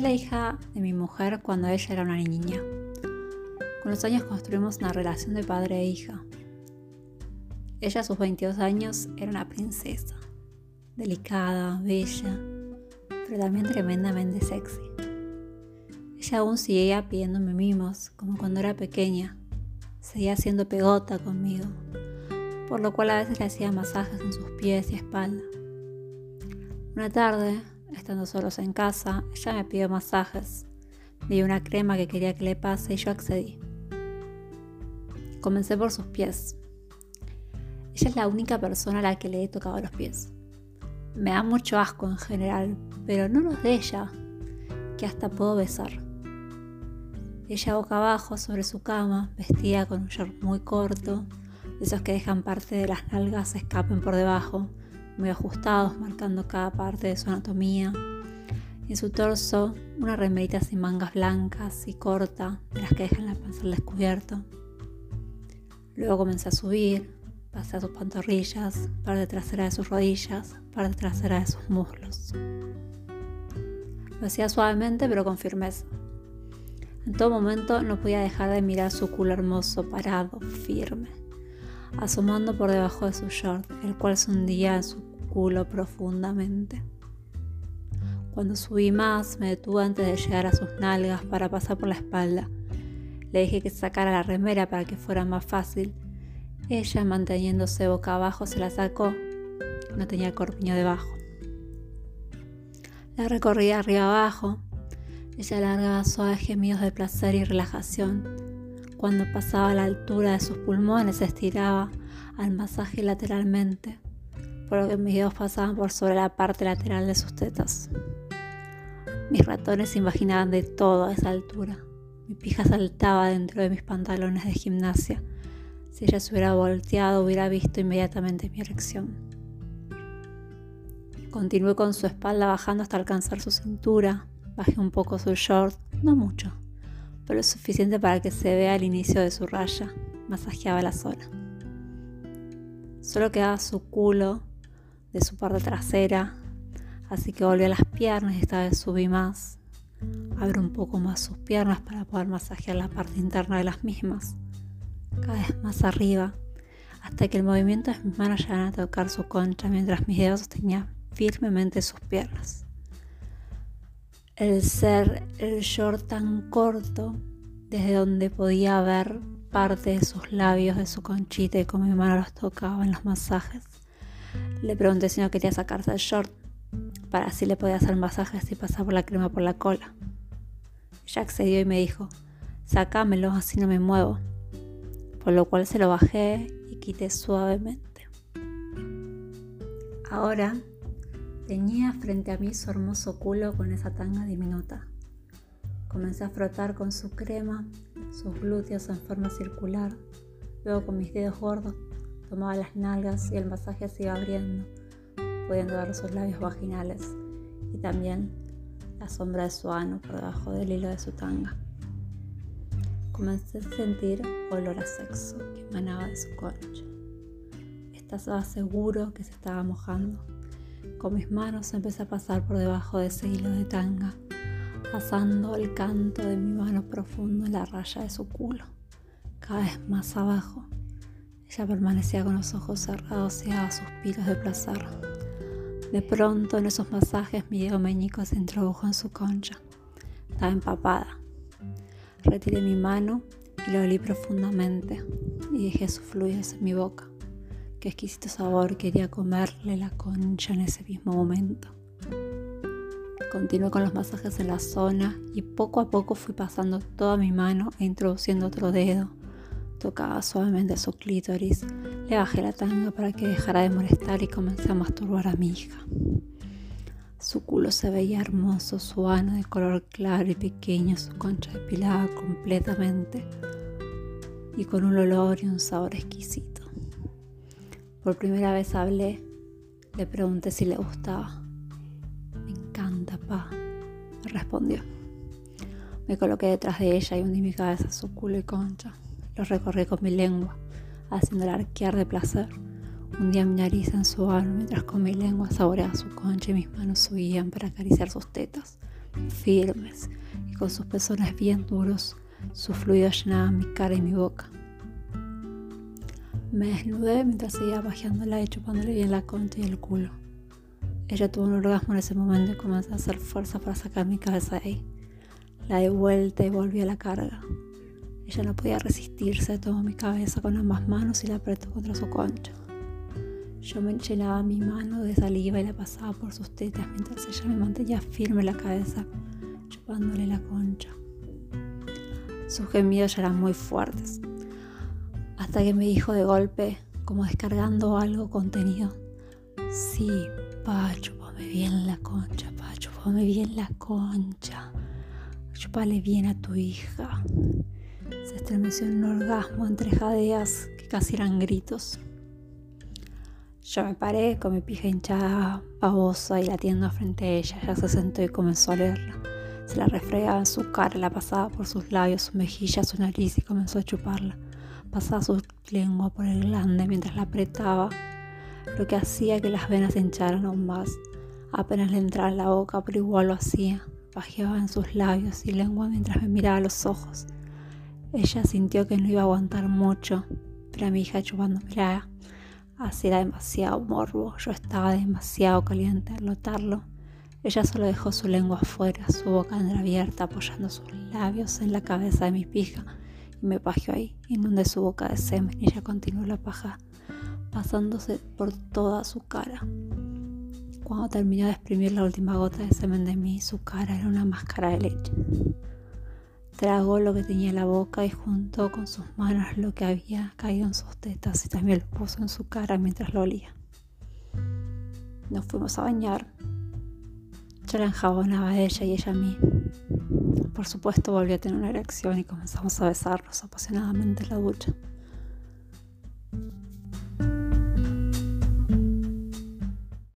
La hija de mi mujer cuando ella era una niña. Con los años construimos una relación de padre e hija. Ella a sus 22 años era una princesa, delicada, bella, pero también tremendamente sexy. Ella aún seguía pidiéndome mimos, como cuando era pequeña. Seguía haciendo pegota conmigo, por lo cual a veces le hacía masajes en sus pies y espalda. Una tarde, estando solos en casa, ella me pidió masajes. Dio una crema que quería que le pase y yo accedí. Comencé por sus pies. Ella es la única persona a la que le he tocado los pies. Me da mucho asco en general, pero no los de ella, que hasta puedo besar. Ella boca abajo sobre su cama, vestida con un short muy corto, de esos que dejan parte de las nalgas escapen por debajo, muy ajustados, marcando cada parte de su anatomía. En su torso, una remerita sin mangas blancas y corta, de las que dejan la panza al descubierto. Luego comencé a subir, pasé a sus pantorrillas, parte trasera de sus rodillas, parte trasera de sus muslos. Lo hacía suavemente pero con firmeza. En todo momento no podía dejar de mirar su culo hermoso, parado, firme, asomando por debajo de su short, el cual se hundía en su culo profundamente. Cuando subí más, me detuve antes de llegar a sus nalgas para pasar por la espalda. Le dije que sacara la remera para que fuera más fácil ella, manteniéndose boca abajo, se la sacó. No tenía el corpiño debajo. La recorría arriba abajo. Ella largaba suaves gemidos de placer y relajación. Cuando pasaba a la altura de sus pulmones, se estiraba al masaje lateralmente, por lo que mis dedos pasaban por sobre la parte lateral de sus tetas. Mis ratones se imaginaban de todo a esa altura. Mi pija saltaba dentro de mis pantalones de gimnasia si ella se hubiera volteado, hubiera visto inmediatamente mi erección. Continué con su espalda bajando hasta alcanzar su cintura. Bajé un poco su short, no mucho, pero lo suficiente para que se vea el inicio de su raya. Masajeaba la zona. Solo quedaba su culo de su parte trasera, así que volví a las piernas y esta vez subí más. Abro un poco más sus piernas para poder masajear la parte interna de las mismas cada vez más arriba, hasta que el movimiento de mis manos llegaron a tocar su concha mientras mis dedos sostenían firmemente sus piernas. El ser el short tan corto, desde donde podía ver parte de sus labios de su conchita y con mi mano los tocaba en los masajes. Le pregunté si no quería sacarse el short, para así le podía hacer masajes y pasar por la crema por la cola. Ella accedió y me dijo, sacámelo, así no me muevo por lo cual se lo bajé y quité suavemente. Ahora tenía frente a mí su hermoso culo con esa tanga diminuta. Comencé a frotar con su crema sus glúteos en forma circular. Luego con mis dedos gordos tomaba las nalgas y el masaje se iba abriendo, pudiendo ver sus labios vaginales y también la sombra de su ano por debajo del hilo de su tanga. Comencé a sentir olor a sexo que emanaba de su concha. Estaba seguro que se estaba mojando. Con mis manos empecé a pasar por debajo de ese hilo de tanga, pasando el canto de mi mano profundo en la raya de su culo, cada vez más abajo. Ella permanecía con los ojos cerrados y daba suspiros de placer. De pronto, en esos masajes, mi dedo meñico se introdujo en su concha. Estaba empapada Retiré mi mano y lo olí profundamente y dejé sus fluidos en mi boca. Qué exquisito sabor quería comerle la concha en ese mismo momento. Continué con los masajes en la zona y poco a poco fui pasando toda mi mano e introduciendo otro dedo. Tocaba suavemente su clítoris, le bajé la tanga para que dejara de molestar y comencé a masturbar a mi hija. Su culo se veía hermoso, su ano de color claro y pequeño, su concha depilada completamente y con un olor y un sabor exquisito. Por primera vez hablé, le pregunté si le gustaba. Me encanta, pa, me respondió. Me coloqué detrás de ella y hundí mi cabeza a su culo y concha. Lo recorrí con mi lengua, haciéndola arquear de placer. Hundía mi nariz en su ano mientras con mi lengua saboreaba su concha y mis manos subían para acariciar sus tetas, firmes, y con sus pezones bien duros, sus fluidos llenaban mi cara y mi boca. Me desnudé mientras seguía bajeándola y chupándole bien la concha y el culo. Ella tuvo un orgasmo en ese momento y comenzó a hacer fuerza para sacar mi cabeza de ahí. La di vuelta y volví a la carga. Ella no podía resistirse, tomó mi cabeza con ambas manos y la apretó contra su concha. Yo me llenaba mi mano de saliva y la pasaba por sus tetas mientras ella me mantenía firme la cabeza, chupándole la concha. Sus gemidos ya eran muy fuertes, hasta que me dijo de golpe, como descargando algo contenido, sí, pa, chupame bien la concha, pa, chupame bien la concha, chupale bien a tu hija. Se estremeció en un orgasmo entre jadeas que casi eran gritos. Yo me paré con mi pija hinchada, babosa y latiendo frente a ella. Ella se sentó y comenzó a leerla. Se la refregaba en su cara, la pasaba por sus labios, su mejilla, su nariz y comenzó a chuparla. Pasaba su lengua por el glande mientras la apretaba, lo que hacía que las venas se hincharan aún más. Apenas le entraba en la boca, pero igual lo hacía. Bajeaba en sus labios y lengua mientras me miraba a los ojos. Ella sintió que no iba a aguantar mucho, pero a mi hija chupándomela Así era demasiado morbo, yo estaba demasiado caliente al notarlo. Ella solo dejó su lengua afuera, su boca entreabierta, apoyando sus labios en la cabeza de mi pija, me pajeó ahí, inundé su boca de semen, y ella continuó la paja, pasándose por toda su cara. Cuando terminó de exprimir la última gota de semen de mí, su cara era una máscara de leche. Tragó lo que tenía en la boca y juntó con sus manos lo que había caído en sus tetas y también lo puso en su cara mientras lo olía. Nos fuimos a bañar. Yo la enjabonaba ella y ella a mí. Por supuesto volvió a tener una erección y comenzamos a besarnos apasionadamente en la ducha.